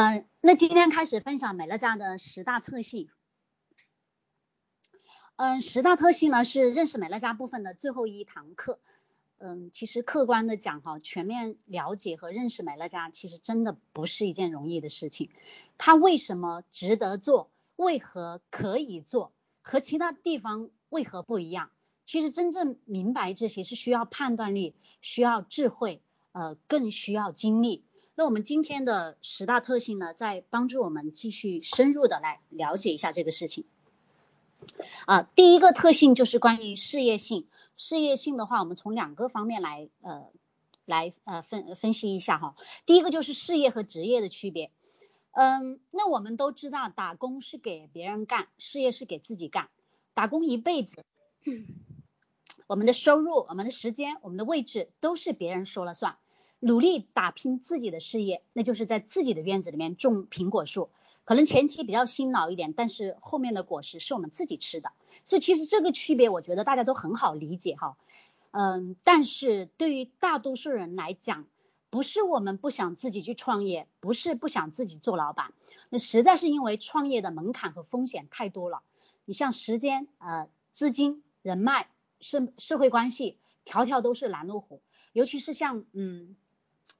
嗯，那今天开始分享美乐家的十大特性。嗯，十大特性呢是认识美乐家部分的最后一堂课。嗯，其实客观的讲哈，全面了解和认识美乐家，其实真的不是一件容易的事情。它为什么值得做？为何可以做？和其他地方为何不一样？其实真正明白这些是需要判断力，需要智慧，呃，更需要精力。那我们今天的十大特性呢，在帮助我们继续深入的来了解一下这个事情。啊，第一个特性就是关于事业性。事业性的话，我们从两个方面来呃来呃分分析一下哈。第一个就是事业和职业的区别。嗯，那我们都知道，打工是给别人干，事业是给自己干。打工一辈子，我们的收入、我们的时间、我们的位置都是别人说了算。努力打拼自己的事业，那就是在自己的院子里面种苹果树。可能前期比较辛劳一点，但是后面的果实是我们自己吃的，所以其实这个区别我觉得大家都很好理解哈，嗯，但是对于大多数人来讲，不是我们不想自己去创业，不是不想自己做老板，那实在是因为创业的门槛和风险太多了，你像时间、呃资金、人脉、社社会关系，条条都是拦路虎，尤其是像嗯。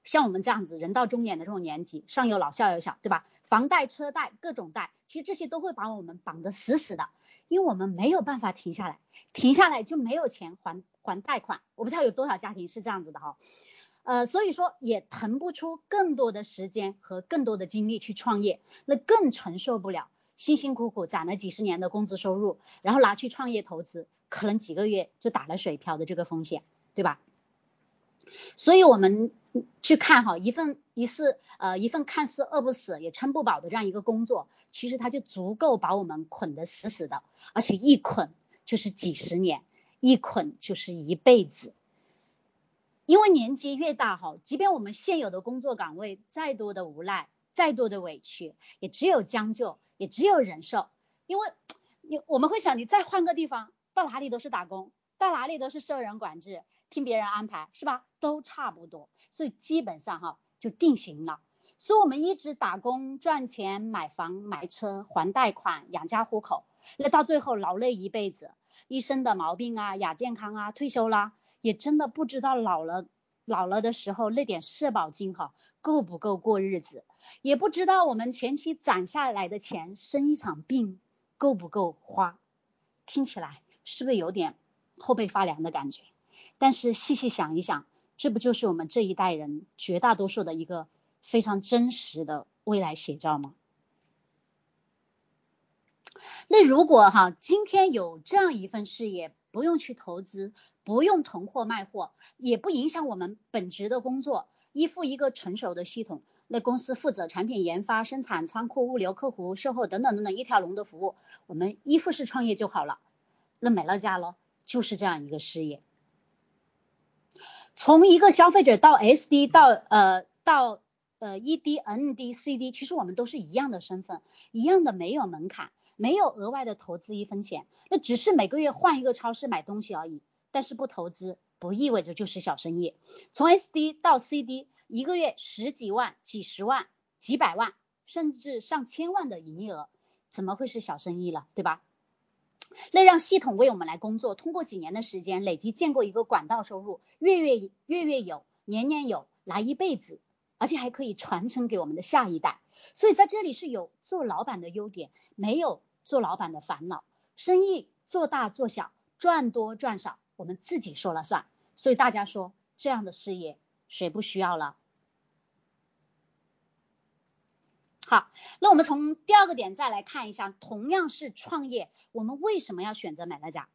像我们这样子，人到中年的这种年纪，上有老下有小，对吧？房贷、车贷各种贷，其实这些都会把我们绑得死死的，因为我们没有办法停下来，停下来就没有钱还还贷款。我不知道有多少家庭是这样子的哈，呃，所以说也腾不出更多的时间和更多的精力去创业，那更承受不了辛辛苦苦攒了几十年的工资收入，然后拿去创业投资，可能几个月就打了水漂的这个风险，对吧？所以我们去看哈，一份一次呃一份看似饿不死也撑不饱的这样一个工作，其实它就足够把我们捆得死死的，而且一捆就是几十年，一捆就是一辈子。因为年纪越大哈，即便我们现有的工作岗位再多的无奈，再多的委屈，也只有将就，也只有忍受。因为你我们会想，你再换个地方，到哪里都是打工，到哪里都是受人管制。听别人安排是吧？都差不多，所以基本上哈就定型了。所以我们一直打工赚钱，买房买车还贷款养家糊口，那到最后劳累一辈子，一身的毛病啊，亚健康啊，退休啦，也真的不知道老了老了的时候那点社保金哈够不够过日子，也不知道我们前期攒下来的钱生一场病够不够花。听起来是不是有点后背发凉的感觉？但是细细想一想，这不就是我们这一代人绝大多数的一个非常真实的未来写照吗？那如果哈今天有这样一份事业，不用去投资，不用囤货卖货，也不影响我们本职的工作，依附一个成熟的系统，那公司负责产品研发、生产、仓库、物流、客服、售后等等等等一条龙的服务，我们依附式创业就好了。那美乐家咯，就是这样一个事业。从一个消费者到 SD 到呃到呃 ED ND CD，其实我们都是一样的身份，一样的没有门槛，没有额外的投资一分钱，那只是每个月换一个超市买东西而已。但是不投资不意味着就是小生意。从 SD 到 CD，一个月十几万、几十万、几百万，甚至上千万的营业额，怎么会是小生意了，对吧？那让系统为我们来工作，通过几年的时间累积建构一个管道收入，月月月月有，年年有，来一辈子，而且还可以传承给我们的下一代。所以在这里是有做老板的优点，没有做老板的烦恼。生意做大做小，赚多赚少，我们自己说了算。所以大家说这样的事业谁不需要了？好，那我们从第二个点再来看一下，同样是创业，我们为什么要选择美乐家？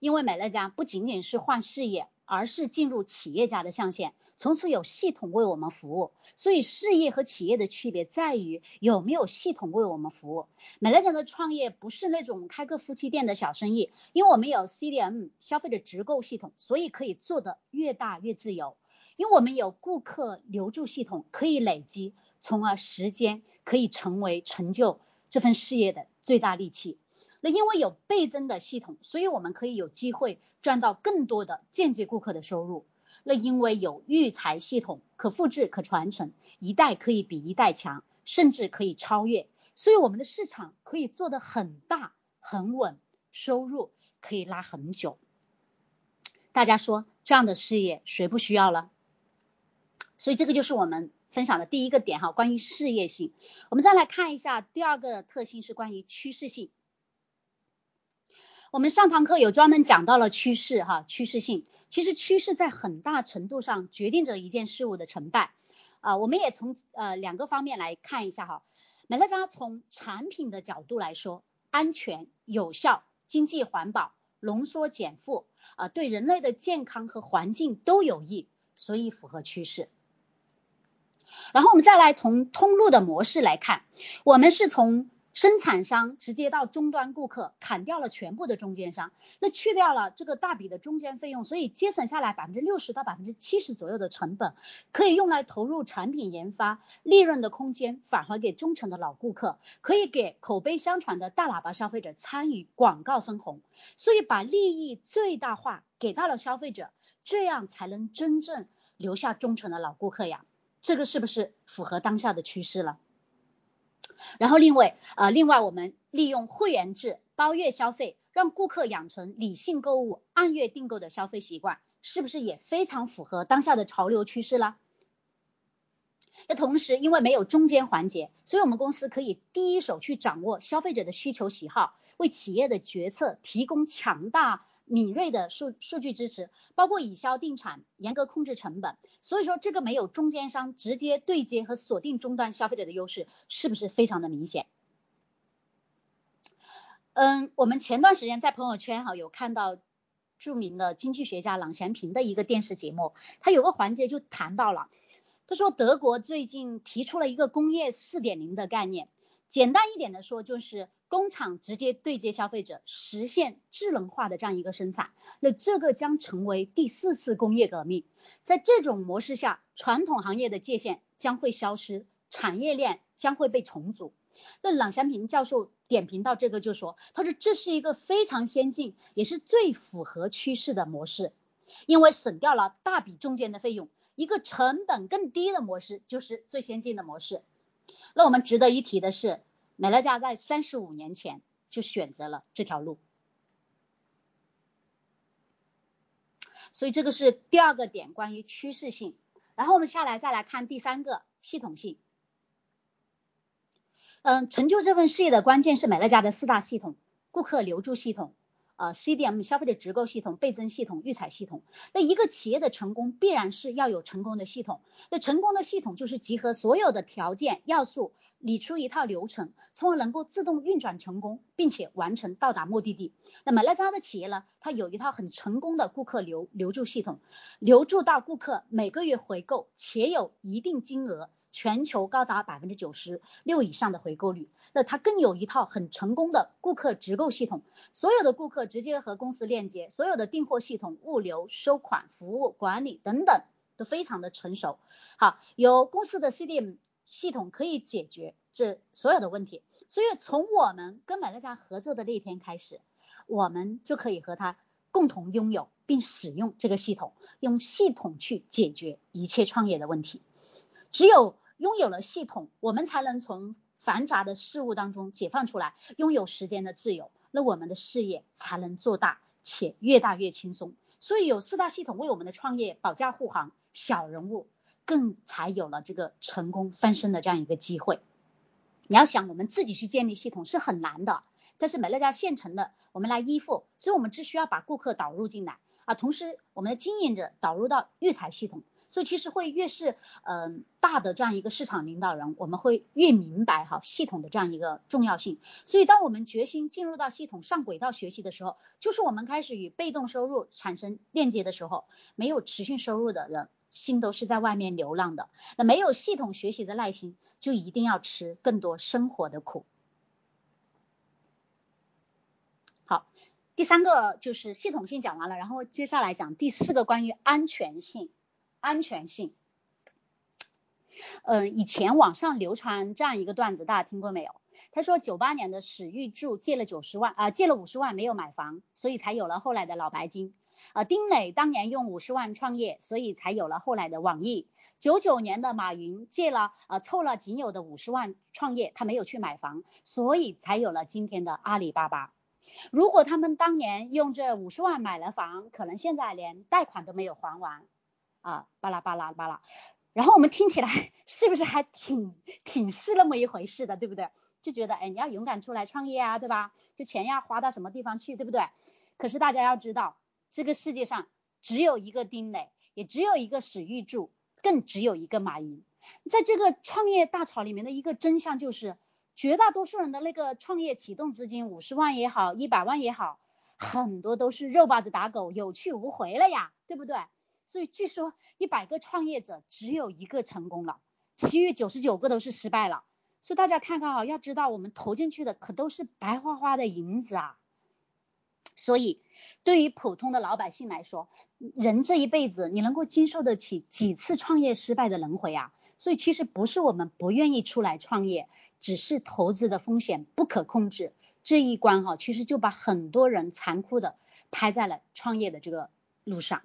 因为美乐家不仅仅是换事业，而是进入企业家的象限，从此有系统为我们服务。所以事业和企业的区别在于有没有系统为我们服务。美乐家的创业不是那种开个夫妻店的小生意，因为我们有 CDM 消费者直购系统，所以可以做的越大越自由。因为我们有顾客留住系统，可以累积。从而时间可以成为成就这份事业的最大利器。那因为有倍增的系统，所以我们可以有机会赚到更多的间接顾客的收入。那因为有育才系统，可复制可传承，一代可以比一代强，甚至可以超越。所以我们的市场可以做得很大很稳，收入可以拉很久。大家说这样的事业谁不需要了？所以这个就是我们分享的第一个点哈，关于事业性。我们再来看一下第二个特性是关于趋势性。我们上堂课有专门讲到了趋势哈，趋势性。其实趋势在很大程度上决定着一件事物的成败啊。我们也从呃两个方面来看一下哈。美乐家从产品的角度来说，安全、有效、经济环保、浓缩减负啊，对人类的健康和环境都有益，所以符合趋势。然后我们再来从通路的模式来看，我们是从。生产商直接到终端顾客，砍掉了全部的中间商，那去掉了这个大笔的中间费用，所以节省下来百分之六十到百分之七十左右的成本，可以用来投入产品研发，利润的空间返还给忠诚的老顾客，可以给口碑相传的大喇叭消费者参与广告分红，所以把利益最大化给到了消费者，这样才能真正留下忠诚的老顾客呀，这个是不是符合当下的趋势了？然后另外，呃，另外我们利用会员制包月消费，让顾客养成理性购物、按月订购的消费习惯，是不是也非常符合当下的潮流趋势了？那同时，因为没有中间环节，所以我们公司可以第一手去掌握消费者的需求喜好，为企业的决策提供强大。敏锐的数数据支持，包括以销定产，严格控制成本。所以说这个没有中间商直接对接和锁定终端消费者的优势，是不是非常的明显？嗯，我们前段时间在朋友圈哈有看到著名的经济学家郎咸平的一个电视节目，他有个环节就谈到了，他说德国最近提出了一个工业四点零的概念。简单一点的说，就是工厂直接对接消费者，实现智能化的这样一个生产。那这个将成为第四次工业革命。在这种模式下，传统行业的界限将会消失，产业链将会被重组。那郎咸平教授点评到这个就说，他说这是一个非常先进，也是最符合趋势的模式，因为省掉了大笔中间的费用，一个成本更低的模式就是最先进的模式。那我们值得一提的是，美乐家在三十五年前就选择了这条路，所以这个是第二个点，关于趋势性。然后我们下来再来看第三个系统性。嗯，成就这份事业的关键是美乐家的四大系统：顾客留住系统。呃，CDM 消费者直购系统、倍增系统、预采系统。那一个企业的成功必然是要有成功的系统。那成功的系统就是集合所有的条件要素，理出一套流程，从而能够自动运转成功，并且完成到达目的地。那么美乐家的企业呢，它有一套很成功的顾客留留住系统，留住到顾客每个月回购，且有一定金额。全球高达百分之九十六以上的回购率，那它更有一套很成功的顾客直购系统，所有的顾客直接和公司链接，所有的订货系统、物流、收款、服务管理等等都非常的成熟。好，有公司的 CDM 系统可以解决这所有的问题，所以从我们跟美乐家合作的那天开始，我们就可以和他共同拥有并使用这个系统，用系统去解决一切创业的问题。只有拥有了系统，我们才能从繁杂的事物当中解放出来，拥有时间的自由，那我们的事业才能做大，且越大越轻松。所以有四大系统为我们的创业保驾护航，小人物更才有了这个成功翻身的这样一个机会。你要想我们自己去建立系统是很难的，但是美乐家现成的，我们来依附，所以我们只需要把顾客导入进来啊，同时我们的经营者导入到育才系统。所以其实会越是嗯大的这样一个市场领导人，我们会越明白哈系统的这样一个重要性。所以当我们决心进入到系统上轨道学习的时候，就是我们开始与被动收入产生链接的时候。没有持续收入的人，心都是在外面流浪的。那没有系统学习的耐心，就一定要吃更多生活的苦。好，第三个就是系统性讲完了，然后接下来讲第四个关于安全性。安全性，嗯，以前网上流传这样一个段子，大家听过没有？他说九八年的史玉柱借了九十万啊，借了五十万没有买房，所以才有了后来的老白金。呃，丁磊当年用五十万创业，所以才有了后来的网易。九九年的马云借了呃凑了仅有的五十万创业，他没有去买房，所以才有了今天的阿里巴巴。如果他们当年用这五十万买了房，可能现在连贷款都没有还完啊，巴拉巴拉巴拉。然后我们听起来是不是还挺挺是那么一回事的，对不对？就觉得哎，你要勇敢出来创业啊，对吧？就钱要花到什么地方去，对不对？可是大家要知道，这个世界上只有一个丁磊，也只有一个史玉柱，更只有一个马云。在这个创业大潮里面的一个真相就是，绝大多数人的那个创业启动资金五十万也好，一百万也好，很多都是肉包子打狗，有去无回了呀，对不对？所以据说一百个创业者只有一个成功了，其余九十九个都是失败了。所以大家看看啊，要知道我们投进去的可都是白花花的银子啊。所以对于普通的老百姓来说，人这一辈子你能够经受得起几次创业失败的轮回啊？所以其实不是我们不愿意出来创业，只是投资的风险不可控制。这一关哈，其实就把很多人残酷的拍在了创业的这个路上。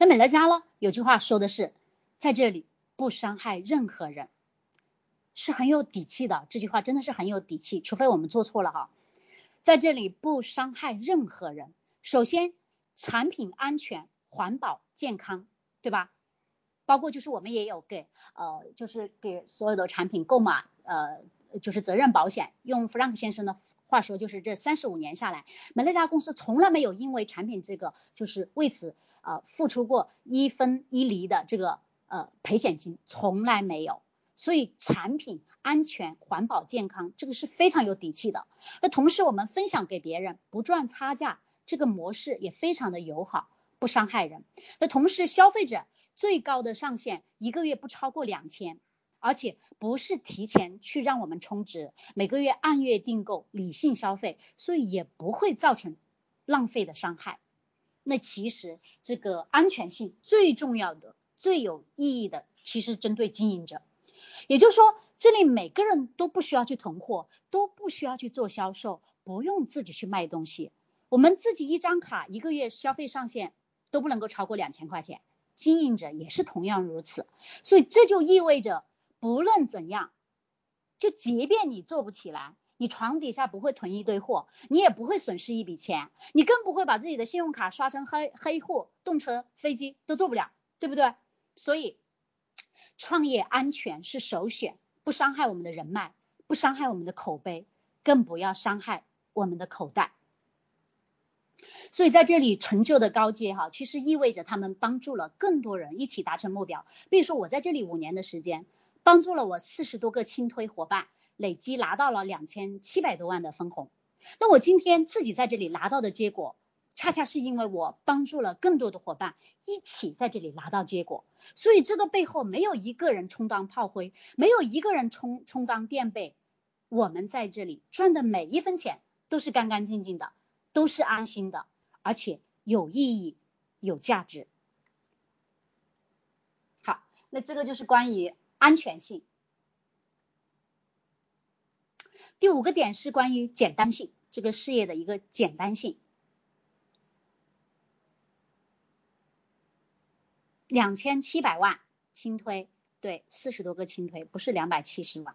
那美乐家呢？有句话说的是，在这里不伤害任何人，是很有底气的。这句话真的是很有底气，除非我们做错了哈。在这里不伤害任何人。首先，产品安全、环保、健康，对吧？包括就是我们也有给呃，就是给所有的产品购买呃，就是责任保险。用 Frank 先生的话说，就是这三十五年下来，美乐家公司从来没有因为产品这个就是为此。呃，付出过一分一厘的这个呃赔险金，从来没有。所以产品安全、环保、健康，这个是非常有底气的。那同时我们分享给别人，不赚差价，这个模式也非常的友好，不伤害人。那同时消费者最高的上限一个月不超过两千，而且不是提前去让我们充值，每个月按月订购，理性消费，所以也不会造成浪费的伤害。那其实这个安全性最重要的、最有意义的，其实针对经营者。也就是说，这里每个人都不需要去囤货，都不需要去做销售，不用自己去卖东西。我们自己一张卡一个月消费上限都不能够超过两千块钱，经营者也是同样如此。所以这就意味着，不论怎样，就即便你做不起来。你床底下不会囤一堆货，你也不会损失一笔钱，你更不会把自己的信用卡刷成黑黑户，动车、飞机都做不了，对不对？所以，创业安全是首选，不伤害我们的人脉，不伤害我们的口碑，更不要伤害我们的口袋。所以在这里成就的高阶哈，其实意味着他们帮助了更多人一起达成目标。比如说我在这里五年的时间，帮助了我四十多个轻推伙伴。累计拿到了两千七百多万的分红，那我今天自己在这里拿到的结果，恰恰是因为我帮助了更多的伙伴一起在这里拿到结果，所以这个背后没有一个人充当炮灰，没有一个人充充当垫背，我们在这里赚的每一分钱都是干干净净的，都是安心的，而且有意义、有价值。好，那这个就是关于安全性。第五个点是关于简单性，这个事业的一个简单性。两千七百万轻推，对，四十多个轻推，不是两百七十万。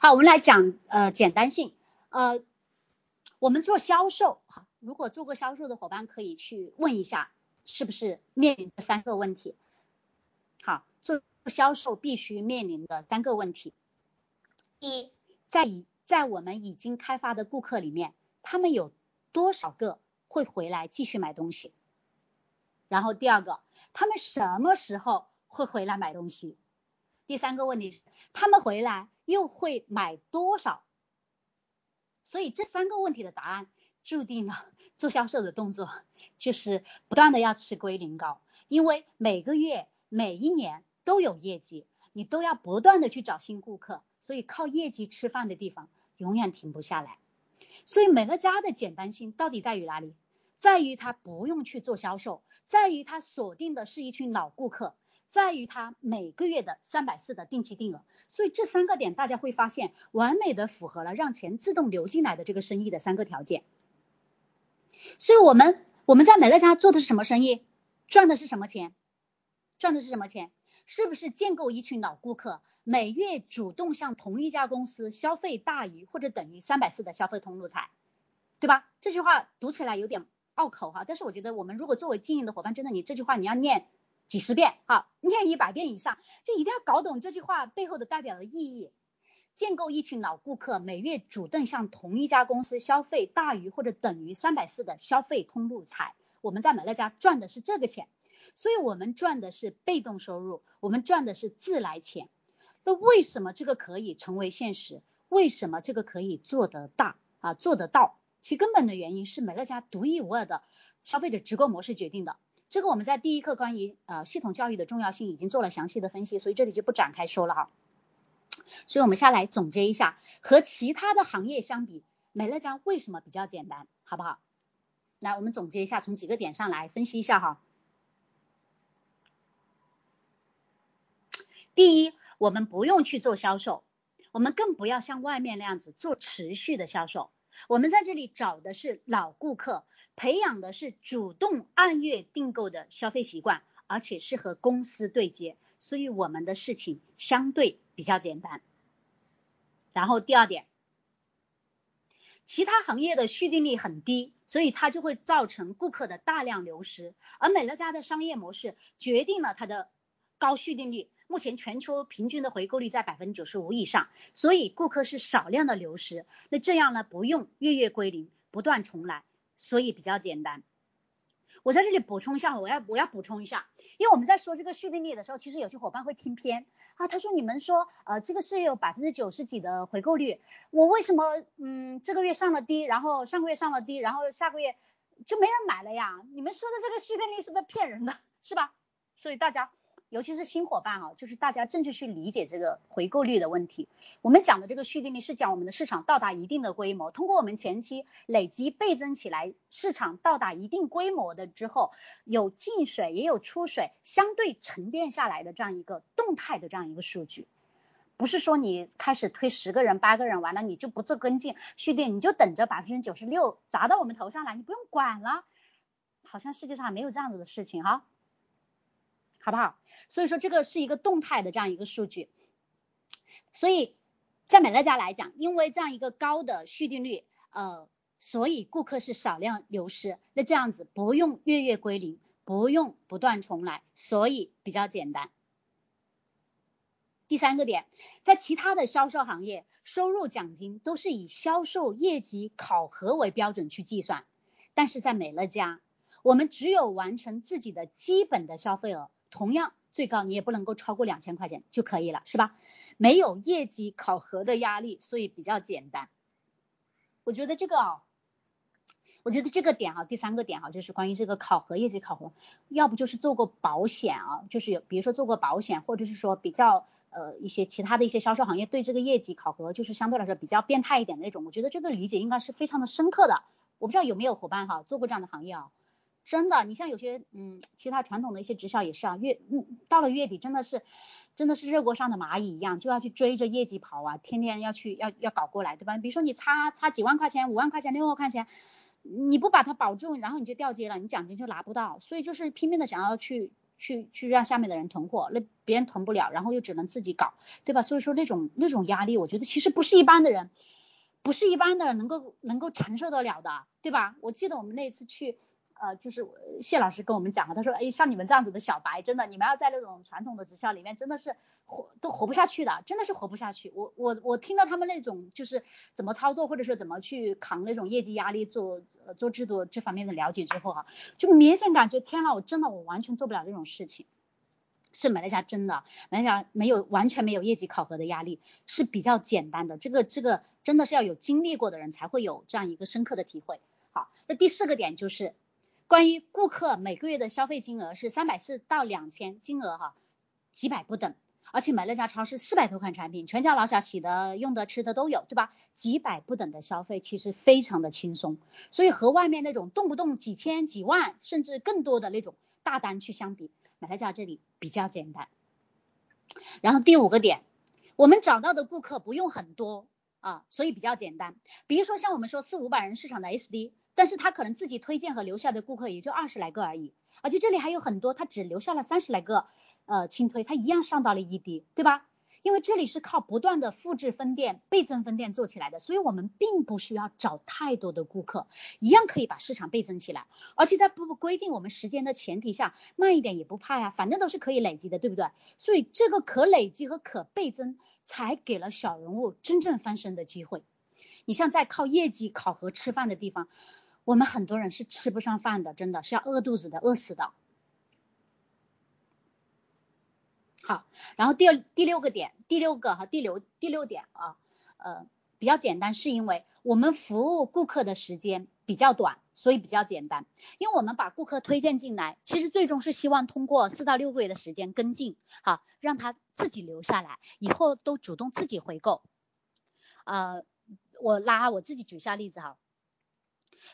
好，我们来讲呃简单性，呃，我们做销售，哈，如果做过销售的伙伴可以去问一下，是不是面临这三个问题？好，做销售必须面临的三个问题。一，在已在我们已经开发的顾客里面，他们有多少个会回来继续买东西？然后第二个，他们什么时候会回来买东西？第三个问题是，他们回来又会买多少？所以这三个问题的答案，注定了做销售的动作就是不断的要吃龟苓膏，因为每个月、每一年都有业绩，你都要不断的去找新顾客。所以靠业绩吃饭的地方永远停不下来。所以美乐家的简单性到底在于哪里？在于它不用去做销售，在于它锁定的是一群老顾客，在于它每个月的三百四的定期定额。所以这三个点大家会发现，完美的符合了让钱自动流进来的这个生意的三个条件。所以我们我们在美乐家做的是什么生意？赚的是什么钱？赚的是什么钱？是不是建构一群老顾客，每月主动向同一家公司消费大于或者等于三百四的消费通路财，对吧？这句话读起来有点拗口哈，但是我觉得我们如果作为经营的伙伴，真的你这句话你要念几十遍哈，念一百遍以上，就一定要搞懂这句话背后的代表的意义。建构一群老顾客，每月主动向同一家公司消费大于或者等于三百四的消费通路财，我们在美乐家赚的是这个钱，所以我们赚的是被动收入，我们赚的是自来钱。那为什么这个可以成为现实？为什么这个可以做得大啊？做得到？其根本的原因是美乐家独一无二的消费者直购模式决定的。这个我们在第一课关于呃系统教育的重要性已经做了详细的分析，所以这里就不展开说了哈。所以，我们下来总结一下，和其他的行业相比，美乐家为什么比较简单，好不好？来，我们总结一下，从几个点上来分析一下哈。第一，我们不用去做销售，我们更不要像外面那样子做持续的销售，我们在这里找的是老顾客，培养的是主动按月订购的消费习惯，而且是和公司对接。所以我们的事情相对比较简单。然后第二点，其他行业的续订率很低，所以它就会造成顾客的大量流失。而美乐家的商业模式决定了它的高续订率，目前全球平均的回购率在百分之九十五以上，所以顾客是少量的流失。那这样呢，不用月月归零，不断重来，所以比较简单。我在这里补充一下，我要我要补充一下，因为我们在说这个续订率的时候，其实有些伙伴会听偏啊。他说你们说呃这个是有百分之九十几的回购率，我为什么嗯这个月上了低，然后上个月上了低，然后下个月就没人买了呀？你们说的这个续订率是不是骗人的，是吧？所以大家。尤其是新伙伴啊，就是大家正确去理解这个回购率的问题。我们讲的这个续订率是讲我们的市场到达一定的规模，通过我们前期累积倍增起来，市场到达一定规模的之后，有进水也有出水，相对沉淀下来的这样一个动态的这样一个数据。不是说你开始推十个人八个人完了你就不做跟进续订，你就等着百分之九十六砸到我们头上来，你不用管了。好像世界上没有这样子的事情哈。好不好？所以说这个是一个动态的这样一个数据，所以在美乐家来讲，因为这样一个高的续订率，呃，所以顾客是少量流失，那这样子不用月月归零，不用不断重来，所以比较简单。第三个点，在其他的销售行业，收入奖金都是以销售业绩考核为标准去计算，但是在美乐家，我们只有完成自己的基本的消费额。同样，最高你也不能够超过两千块钱就可以了，是吧？没有业绩考核的压力，所以比较简单。我觉得这个啊，我觉得这个点啊，第三个点啊，就是关于这个考核业绩考核，要不就是做过保险啊，就是有比如说做过保险，或者是说比较呃一些其他的一些销售行业对这个业绩考核就是相对来说比较变态一点的那种，我觉得这个理解应该是非常的深刻的。我不知道有没有伙伴哈做过这样的行业啊？真的，你像有些嗯，其他传统的一些直销也是啊，月嗯到了月底真的是真的是热锅上的蚂蚁一样，就要去追着业绩跑啊，天天要去要要搞过来，对吧？比如说你差差几万块钱、五万块钱、六万块钱，你不把它保住，然后你就掉街了，你奖金就拿不到，所以就是拼命的想要去去去让下面的人囤货，那别人囤不了，然后又只能自己搞，对吧？所以说那种那种压力，我觉得其实不是一般的人，不是一般的能够能够承受得了的，对吧？我记得我们那次去。呃，就是谢老师跟我们讲了，他说，哎，像你们这样子的小白，真的，你们要在那种传统的职校里面，真的是活都活不下去的，真的是活不下去。我我我听到他们那种就是怎么操作，或者说怎么去扛那种业绩压力，做呃做制度这方面的了解之后哈，就明显感觉，天呐，我真的我完全做不了这种事情。是美乐家真的，美乐家没有完全没有业绩考核的压力，是比较简单的。这个这个真的是要有经历过的人才会有这样一个深刻的体会。好，那第四个点就是。关于顾客每个月的消费金额是三百四到两千，金额哈几百不等，而且买乐家超市四百多款产品，全家老小洗的、用的、吃的都有，对吧？几百不等的消费其实非常的轻松，所以和外面那种动不动几千、几万甚至更多的那种大单去相比，买乐家这里比较简单。然后第五个点，我们找到的顾客不用很多啊，所以比较简单。比如说像我们说四五百人市场的 SD。但是他可能自己推荐和留下的顾客也就二十来个而已，而且这里还有很多他只留下了三十来个，呃，轻推，他一样上到了 ED，对吧？因为这里是靠不断的复制分店、倍增分店做起来的，所以我们并不需要找太多的顾客，一样可以把市场倍增起来。而且在不规定我们时间的前提下，慢一点也不怕呀，反正都是可以累积的，对不对？所以这个可累积和可倍增，才给了小人物真正翻身的机会。你像在靠业绩考核吃饭的地方。我们很多人是吃不上饭的，真的是要饿肚子的，饿死的。好，然后第二第六个点，第六个哈，第六第六点啊，呃，比较简单，是因为我们服务顾客的时间比较短，所以比较简单。因为我们把顾客推荐进来，其实最终是希望通过四到六个月的时间跟进，好，让他自己留下来，以后都主动自己回购。呃，我拉我自己举下例子哈。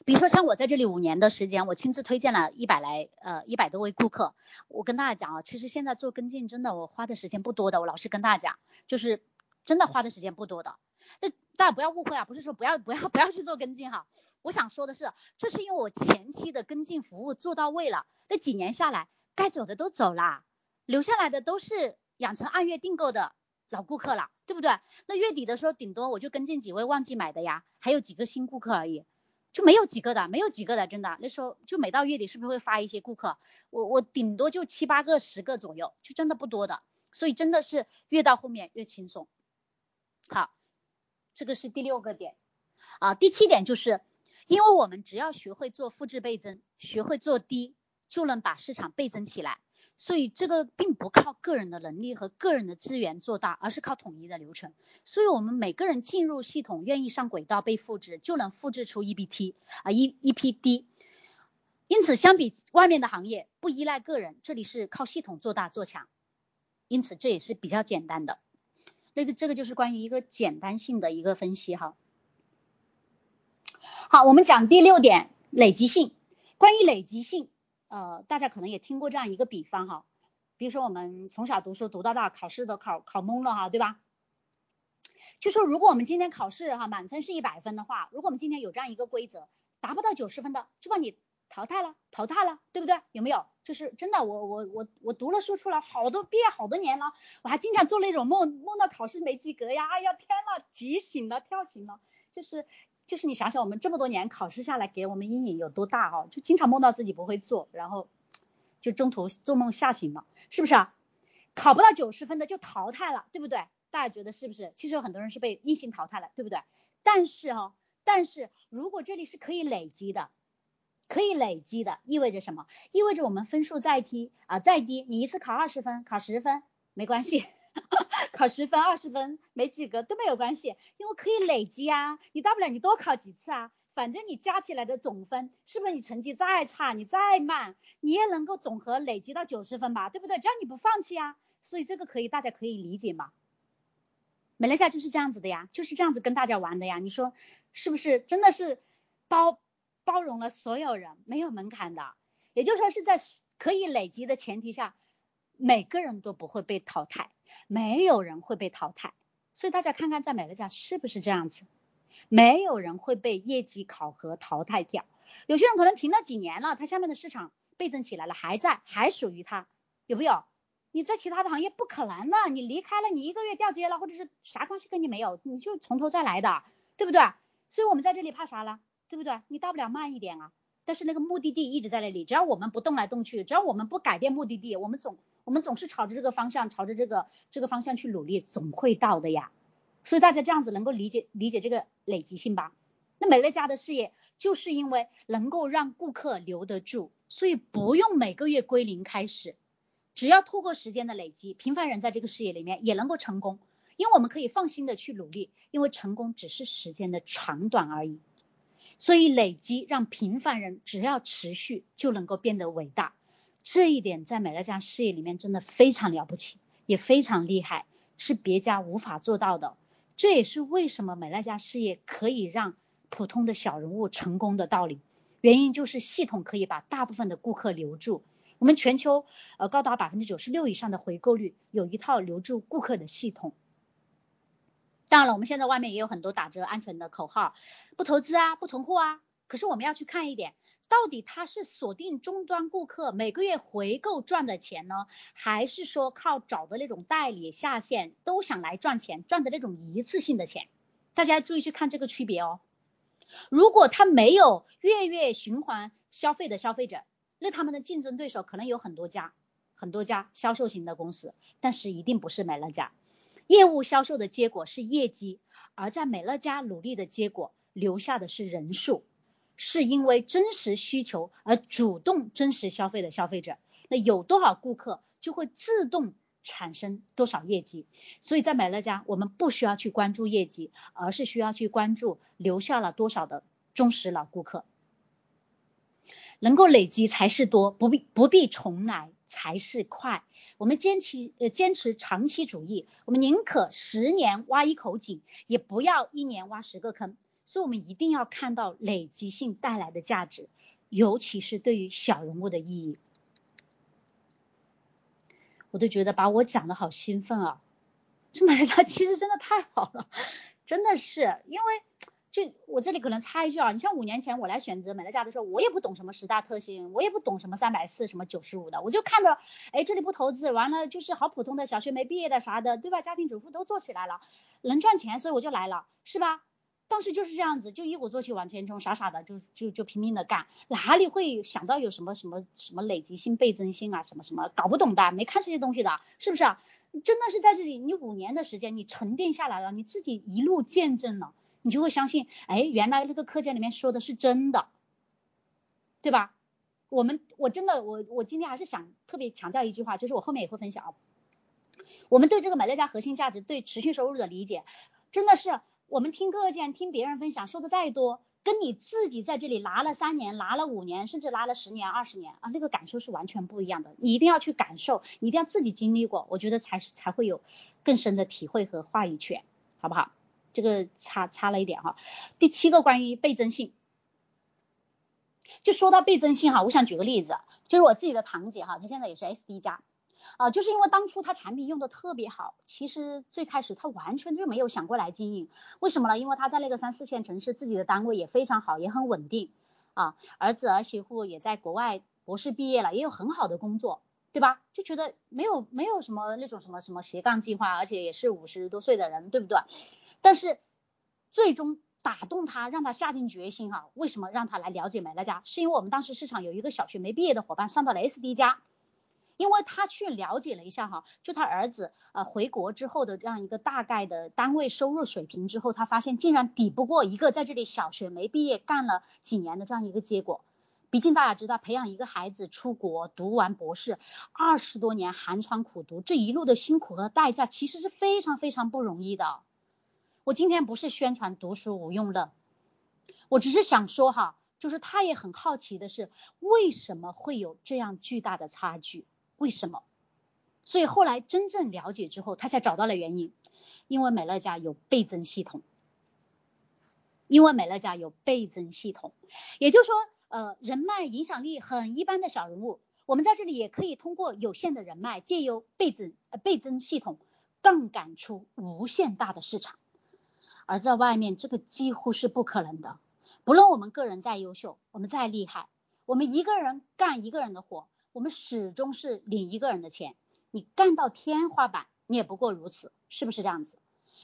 比如说像我在这里五年的时间，我亲自推荐了一百来呃一百多位顾客。我跟大家讲啊，其实现在做跟进真的我花的时间不多的。我老实跟大家讲，就是真的花的时间不多的。那大家不要误会啊，不是说不要不要不要去做跟进哈。我想说的是，这是因为我前期的跟进服务做到位了。那几年下来，该走的都走啦，留下来的都是养成按月订购的老顾客了，对不对？那月底的时候，顶多我就跟进几位忘记买的呀，还有几个新顾客而已。就没有几个的，没有几个的，真的。那时候就每到月底是不是会发一些顾客？我我顶多就七八个、十个左右，就真的不多的。所以真的是越到后面越轻松。好，这个是第六个点啊。第七点就是，因为我们只要学会做复制倍增，学会做低，就能把市场倍增起来。所以这个并不靠个人的能力和个人的资源做大，而是靠统一的流程。所以我们每个人进入系统，愿意上轨道被复制，就能复制出 EBT 啊一一批 D。因此，相比外面的行业，不依赖个人，这里是靠系统做大做强。因此，这也是比较简单的。那个这个就是关于一个简单性的一个分析哈。好，我们讲第六点，累积性。关于累积性。呃，大家可能也听过这样一个比方哈，比如说我们从小读书读到大，考试都考考懵了哈，对吧？就说如果我们今天考试哈，满分是一百分的话，如果我们今天有这样一个规则，达不到九十分的就把你淘汰了，淘汰了，对不对？有没有？就是真的，我我我我读了书出来好多，毕业好多年了，我还经常做那种梦，梦到考试没及格呀，哎呀天呐，急醒了，跳醒了，就是。就是你想想，我们这么多年考试下来，给我们阴影有多大哦？就经常梦到自己不会做，然后就中途做梦吓醒了，是不是啊？考不到九十分的就淘汰了，对不对？大家觉得是不是？其实有很多人是被硬性淘汰了，对不对？但是哦，但是如果这里是可以累积的，可以累积的，意味着什么？意味着我们分数再低啊，再低，你一次考二十分，考十分没关系。考十分、二十分没及格都没有关系，因为可以累积啊。你大不了你多考几次啊，反正你加起来的总分，是不是你成绩再差，你再慢，你也能够总和累积到九十分吧，对不对？只要你不放弃啊，所以这个可以大家可以理解嘛。美乐家就是这样子的呀，就是这样子跟大家玩的呀。你说是不是？真的是包包容了所有人，没有门槛的，也就是说是在可以累积的前提下。每个人都不会被淘汰，没有人会被淘汰，所以大家看看在美乐家是不是这样子？没有人会被业绩考核淘汰掉。有些人可能停了几年了，他下面的市场倍增起来了，还在，还属于他，有没有？你在其他的行业不可能的，你离开了，你一个月掉街了，或者是啥关系跟你没有，你就从头再来的，对不对？所以我们在这里怕啥了，对不对？你大不了慢一点啊。但是那个目的地一直在那里，只要我们不动来动去，只要我们不改变目的地，我们总我们总是朝着这个方向，朝着这个这个方向去努力，总会到的呀。所以大家这样子能够理解理解这个累积性吧？那美乐家的事业就是因为能够让顾客留得住，所以不用每个月归零开始，只要透过时间的累积，平凡人在这个事业里面也能够成功，因为我们可以放心的去努力，因为成功只是时间的长短而已。所以累积让平凡人只要持续就能够变得伟大，这一点在美乐家事业里面真的非常了不起，也非常厉害，是别家无法做到的。这也是为什么美乐家事业可以让普通的小人物成功的道理。原因就是系统可以把大部分的顾客留住。我们全球呃高达百分之九十六以上的回购率，有一套留住顾客的系统。当然了，我们现在外面也有很多打折安全的口号，不投资啊，不囤货啊，可是我们要去看一点，到底他是锁定终端顾客每个月回购赚的钱呢，还是说靠找的那种代理下线都想来赚钱赚的那种一次性的钱？大家注意去看这个区别哦。如果他没有月月循环消费的消费者，那他们的竞争对手可能有很多家，很多家销售型的公司，但是一定不是美乐家。业务销售的结果是业绩，而在美乐家努力的结果留下的是人数，是因为真实需求而主动真实消费的消费者。那有多少顾客就会自动产生多少业绩。所以在美乐家，我们不需要去关注业绩，而是需要去关注留下了多少的忠实老顾客。能够累积才是多，不必不必重来才是快。我们坚持呃坚持长期主义，我们宁可十年挖一口井，也不要一年挖十个坑。所以，我们一定要看到累积性带来的价值，尤其是对于小人物的意义。我都觉得把我讲的好兴奋啊！这买家其实真的太好了，真的是因为。就我这里可能插一句啊，你像五年前我来选择美乐家的时候，我也不懂什么十大特性，我也不懂什么三百四什么九十五的，我就看着，哎，这里不投资，完了就是好普通的小学没毕业的啥的，对吧？家庭主妇都做起来了，能赚钱，所以我就来了，是吧？当时就是这样子，就一鼓作气往前冲，傻傻的就就就拼命的干，哪里会想到有什么什么什么累积性、倍增性啊，什么什么搞不懂的，没看这些东西的，是不是？真的是在这里，你五年的时间，你沉淀下来了，你自己一路见证了。你就会相信，哎，原来这个课件里面说的是真的，对吧？我们我真的我我今天还是想特别强调一句话，就是我后面也会分享啊。我们对这个美乐家核心价值、对持续收入的理解，真的是我们听课件、听别人分享说的再多，跟你自己在这里拿了三年、拿了五年，甚至拿了十年、二十年啊，那个感受是完全不一样的。你一定要去感受，你一定要自己经历过，我觉得才是才会有更深的体会和话语权，好不好？这个差差了一点哈，第七个关于倍增性，就说到倍增性哈，我想举个例子，就是我自己的堂姐哈，她现在也是 SD 加，啊，就是因为当初她产品用的特别好，其实最开始她完全就没有想过来经营，为什么呢？因为她在那个三四线城市，自己的单位也非常好，也很稳定啊，儿子儿媳妇也在国外博士毕业了，也有很好的工作，对吧？就觉得没有没有什么那种什么什么斜杠计划，而且也是五十多岁的人，对不对？但是最终打动他，让他下定决心哈，为什么让他来了解美乐家？是因为我们当时市场有一个小学没毕业的伙伴上到了 SD 家，因为他去了解了一下哈，就他儿子呃回国之后的这样一个大概的单位收入水平之后，他发现竟然抵不过一个在这里小学没毕业干了几年的这样一个结果。毕竟大家知道，培养一个孩子出国读完博士，二十多年寒窗苦读，这一路的辛苦和代价其实是非常非常不容易的。我今天不是宣传读书无用的，我只是想说哈，就是他也很好奇的是，为什么会有这样巨大的差距？为什么？所以后来真正了解之后，他才找到了原因，因为美乐家有倍增系统，因为美乐家有倍增系统，也就是说，呃，人脉影响力很一般的小人物，我们在这里也可以通过有限的人脉，借由倍增呃倍增系统，杠杆出无限大的市场。而在外面，这个几乎是不可能的。不论我们个人再优秀，我们再厉害，我们一个人干一个人的活，我们始终是领一个人的钱。你干到天花板，你也不过如此，是不是这样子？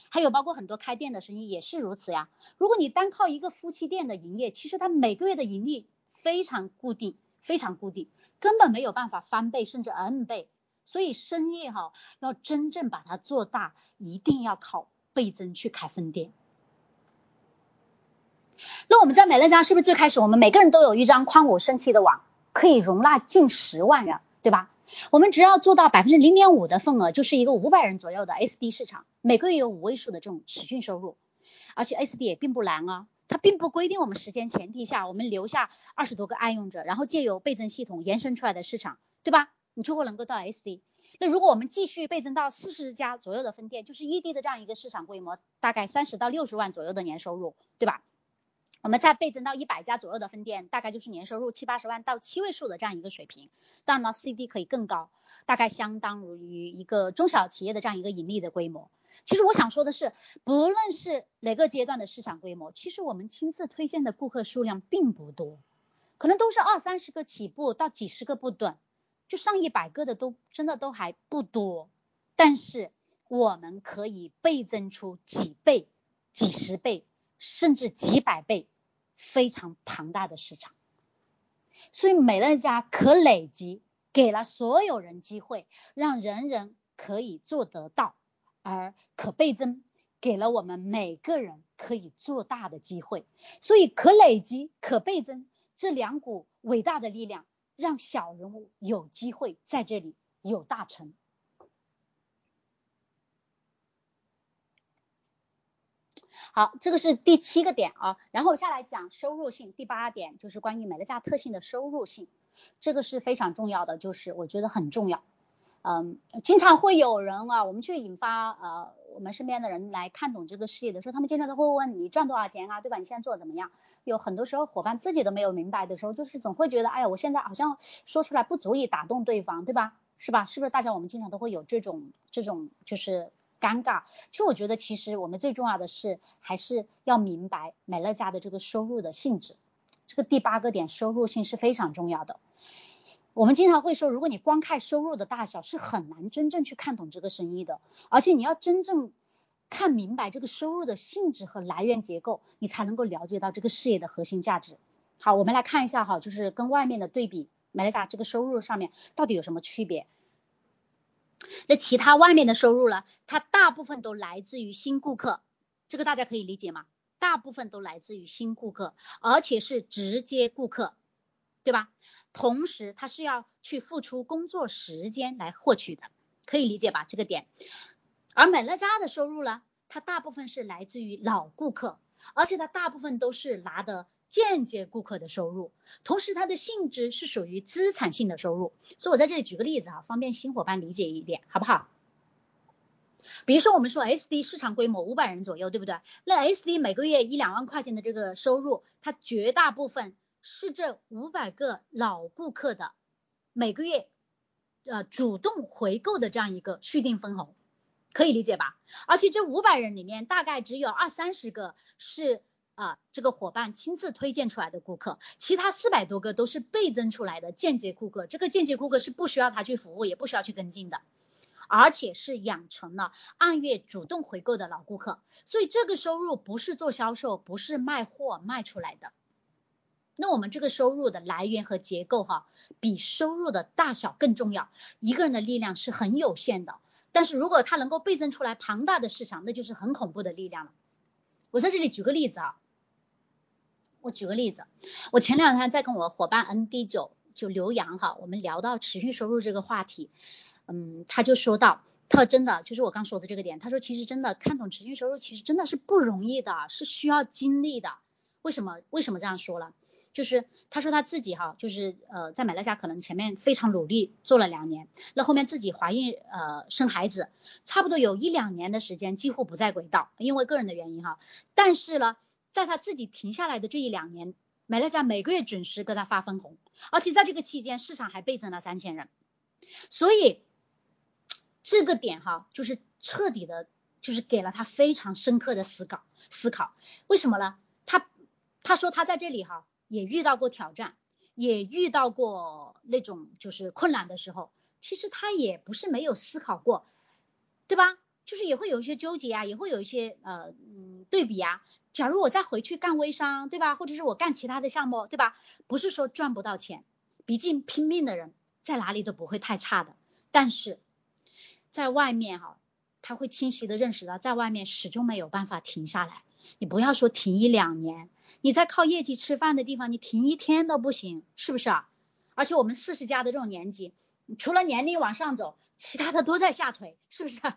还有包括很多开店的生意也是如此呀。如果你单靠一个夫妻店的营业，其实它每个月的盈利非常固定，非常固定，根本没有办法翻倍甚至 N 倍。所以生意哈，要真正把它做大，一定要靠。倍增去开分店，那我们在美乐家是不是最开始我们每个人都有一张宽五升气的网，可以容纳近十万人，对吧？我们只要做到百分之零点五的份额，就是一个五百人左右的 SD 市场，每个月有五位数的这种持续收入，而且 SD 也并不难啊，它并不规定我们时间前提下，我们留下二十多个爱用者，然后借由倍增系统延伸出来的市场，对吧？你就会能够到 SD。那如果我们继续倍增到四十家左右的分店，就是异地的这样一个市场规模，大概三十到六十万左右的年收入，对吧？我们再倍增到一百家左右的分店，大概就是年收入七八十万到七位数的这样一个水平。当然了，CD 可以更高，大概相当于一个中小企业的这样一个盈利的规模。其实我想说的是，不论是哪个阶段的市场规模，其实我们亲自推荐的顾客数量并不多，可能都是二三十个起步到几十个不等，就上一百个的都真的都还不多。但是我们可以倍增出几倍、几十倍，甚至几百倍，非常庞大的市场。所以美乐家可累积，给了所有人机会，让人人可以做得到。而可倍增，给了我们每个人可以做大的机会，所以可累积、可倍增这两股伟大的力量，让小人物有机会在这里有大成。好，这个是第七个点啊，然后下来讲收入性，第八点就是关于美乐家特性的收入性，这个是非常重要的，就是我觉得很重要。嗯，经常会有人啊，我们去引发呃我们身边的人来看懂这个事业的时候，他们经常都会问你赚多少钱啊，对吧？你现在做的怎么样？有很多时候伙伴自己都没有明白的时候，就是总会觉得，哎呀，我现在好像说出来不足以打动对方，对吧？是吧？是不是大家我们经常都会有这种这种就是尴尬？其实我觉得，其实我们最重要的是还是要明白美乐家的这个收入的性质，这个第八个点收入性是非常重要的。我们经常会说，如果你光看收入的大小，是很难真正去看懂这个生意的。而且你要真正看明白这个收入的性质和来源结构，你才能够了解到这个事业的核心价值。好，我们来看一下哈，就是跟外面的对比，美乐家这个收入上面到底有什么区别？那其他外面的收入呢？它大部分都来自于新顾客，这个大家可以理解吗？大部分都来自于新顾客，而且是直接顾客，对吧？同时，他是要去付出工作时间来获取的，可以理解吧？这个点。而美乐家的收入呢，它大部分是来自于老顾客，而且它大部分都是拿的间接顾客的收入，同时它的性质是属于资产性的收入。所以我在这里举个例子啊，方便新伙伴理解一点，好不好？比如说我们说 SD 市场规模五百人左右，对不对？那 SD 每个月一两万块钱的这个收入，它绝大部分。是这五百个老顾客的每个月呃主动回购的这样一个续订分红，可以理解吧？而且这五百人里面大概只有二三十个是啊这个伙伴亲自推荐出来的顾客，其他四百多个都是倍增出来的间接顾客。这个间接顾客是不需要他去服务，也不需要去跟进的，而且是养成了按月主动回购的老顾客。所以这个收入不是做销售，不是卖货卖出来的。那我们这个收入的来源和结构哈，比收入的大小更重要。一个人的力量是很有限的，但是如果他能够倍增出来庞大的市场，那就是很恐怖的力量了。我在这里举个例子啊，我举个例子，我前两天在跟我伙伴 N D 九就刘洋哈，我们聊到持续收入这个话题，嗯，他就说到，他真的就是我刚说的这个点，他说其实真的看懂持续收入，其实真的是不容易的，是需要精力的。为什么？为什么这样说了？就是他说他自己哈，就是呃在美乐家可能前面非常努力做了两年，那后面自己怀孕呃生孩子，差不多有一两年的时间几乎不在轨道，因为个人的原因哈。但是呢，在他自己停下来的这一两年，美乐家每个月准时给他发分红，而且在这个期间市场还倍增了三千人，所以这个点哈就是彻底的，就是给了他非常深刻的思考思考。为什么呢？他他说他在这里哈。也遇到过挑战，也遇到过那种就是困难的时候，其实他也不是没有思考过，对吧？就是也会有一些纠结啊，也会有一些呃嗯对比啊。假如我再回去干微商，对吧？或者是我干其他的项目，对吧？不是说赚不到钱，毕竟拼命的人在哪里都不会太差的。但是在外面哈，他会清晰的认识到，在外面始终没有办法停下来。你不要说停一两年。你在靠业绩吃饭的地方，你停一天都不行，是不是啊？而且我们四十加的这种年纪，除了年龄往上走，其他的都在下垂，是不是？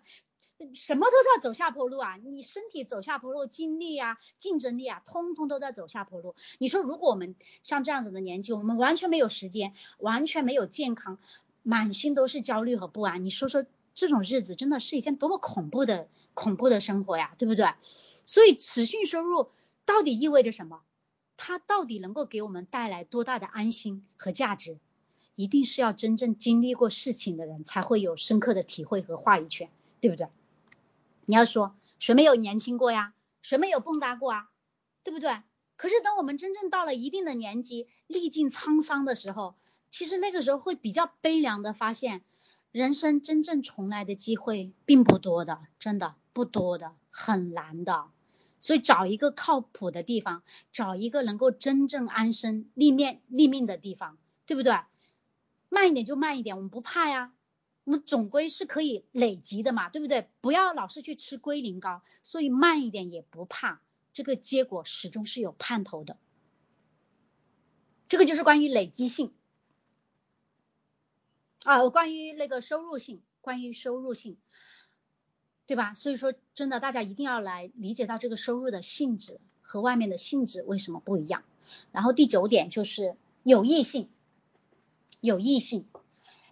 什么都在走下坡路啊！你身体走下坡路，精力啊、竞争力啊，通通都在走下坡路。你说，如果我们像这样子的年纪，我们完全没有时间，完全没有健康，满心都是焦虑和不安，你说说这种日子真的是一件多么恐怖的、恐怖的生活呀，对不对？所以持续收入。到底意味着什么？它到底能够给我们带来多大的安心和价值？一定是要真正经历过事情的人才会有深刻的体会和话语权，对不对？你要说谁没有年轻过呀？谁没有蹦跶过啊？对不对？可是等我们真正到了一定的年纪，历尽沧桑的时候，其实那个时候会比较悲凉的发现，人生真正重来的机会并不多的，真的不多的，很难的。所以找一个靠谱的地方，找一个能够真正安身立命立命的地方，对不对？慢一点就慢一点，我们不怕呀。我们总归是可以累积的嘛，对不对？不要老是去吃龟苓膏，所以慢一点也不怕，这个结果始终是有盼头的。这个就是关于累积性啊，关于那个收入性，关于收入性，对吧？所以说，真的大家一定要来理解到这个收入的性质和外面的性质为什么不一样。然后第九点就是有益性，有益性。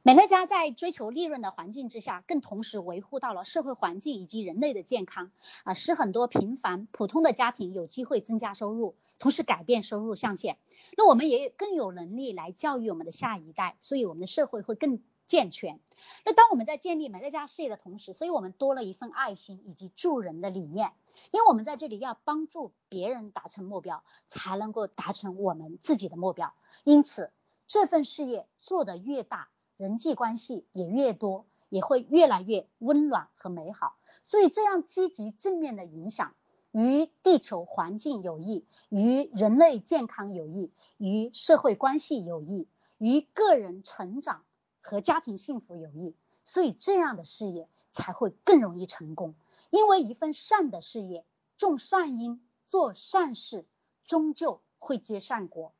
美乐家在追求利润的环境之下，更同时维护到了社会环境以及人类的健康啊，使很多平凡普通的家庭有机会增加收入，同时改变收入象限。那我们也更有能力来教育我们的下一代，所以我们的社会会更健全。那当我们在建立美乐家事业的同时，所以我们多了一份爱心以及助人的理念，因为我们在这里要帮助别人达成目标，才能够达成我们自己的目标。因此，这份事业做得越大。人际关系也越多，也会越来越温暖和美好。所以这样积极正面的影响，与地球环境有益，与人类健康有益，与社会关系有益，与个人成长和家庭幸福有益。所以这样的事业才会更容易成功。因为一份善的事业，种善因，做善事，终究会结善果。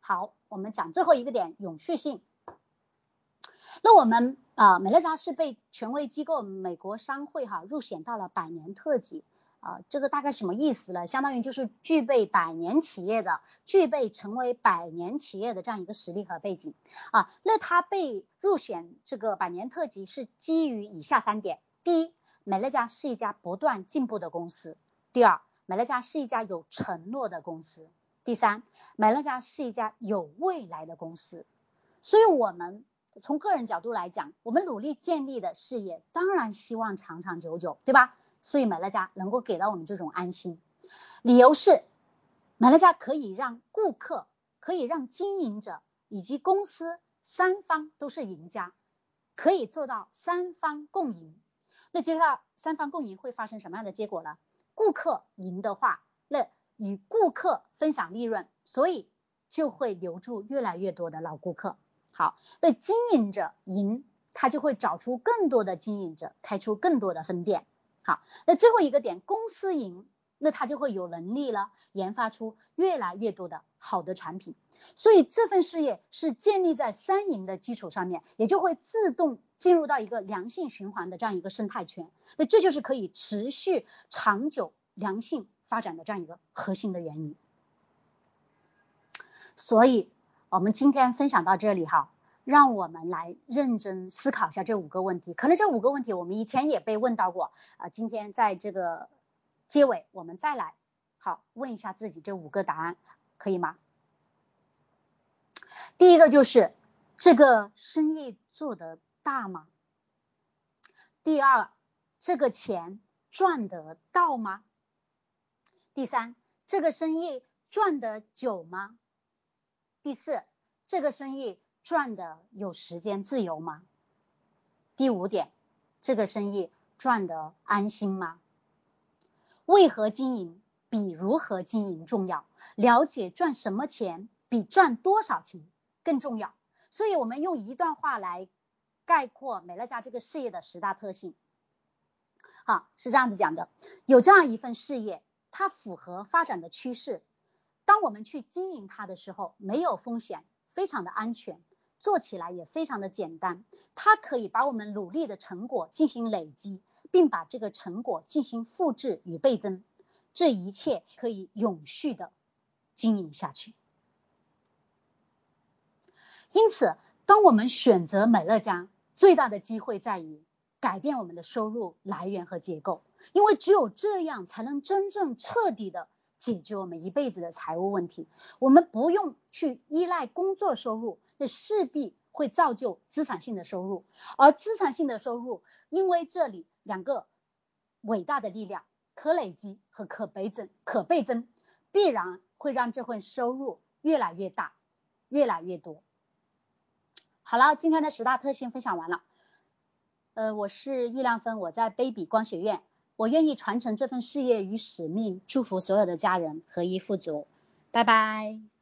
好，我们讲最后一个点，永续性。那我们啊，美乐家是被权威机构美国商会哈入选到了百年特级啊，这个大概什么意思呢？相当于就是具备百年企业的，具备成为百年企业的这样一个实力和背景啊。那它被入选这个百年特级是基于以下三点：第一，美乐家是一家不断进步的公司；第二，美乐家是一家有承诺的公司。第三，美乐家是一家有未来的公司，所以我们从个人角度来讲，我们努力建立的事业，当然希望长长久久，对吧？所以美乐家能够给到我们这种安心，理由是，美乐家可以让顾客、可以让经营者以及公司三方都是赢家，可以做到三方共赢。那接下来三方共赢会发生什么样的结果呢？顾客赢的话，那。与顾客分享利润，所以就会留住越来越多的老顾客。好，那经营者赢，他就会找出更多的经营者，开出更多的分店。好，那最后一个点，公司赢，那他就会有能力了，研发出越来越多的好的产品。所以这份事业是建立在三赢的基础上面，也就会自动进入到一个良性循环的这样一个生态圈。那这就是可以持续长久良性。发展的这样一个核心的原因，所以我们今天分享到这里哈，让我们来认真思考一下这五个问题。可能这五个问题我们以前也被问到过啊，今天在这个结尾我们再来好问一下自己这五个答案，可以吗？第一个就是这个生意做得大吗？第二，这个钱赚得到吗？第三，这个生意赚得久吗？第四，这个生意赚的有时间自由吗？第五点，这个生意赚的安心吗？为何经营比如何经营重要？了解赚什么钱比赚多少钱更重要。所以，我们用一段话来概括美乐家这个事业的十大特性。好，是这样子讲的：有这样一份事业。它符合发展的趋势，当我们去经营它的时候，没有风险，非常的安全，做起来也非常的简单。它可以把我们努力的成果进行累积，并把这个成果进行复制与倍增，这一切可以永续的经营下去。因此，当我们选择美乐家，最大的机会在于改变我们的收入来源和结构。因为只有这样，才能真正彻底的解决我们一辈子的财务问题。我们不用去依赖工作收入，那势必会造就资产性的收入，而资产性的收入，因为这里两个伟大的力量，可累积和可倍增，可倍增，必然会让这份收入越来越大，越来越多。好了，今天的十大特性分享完了。呃，我是易亮芬，我在 baby 光学院，我愿意传承这份事业与使命，祝福所有的家人合一富足。拜拜。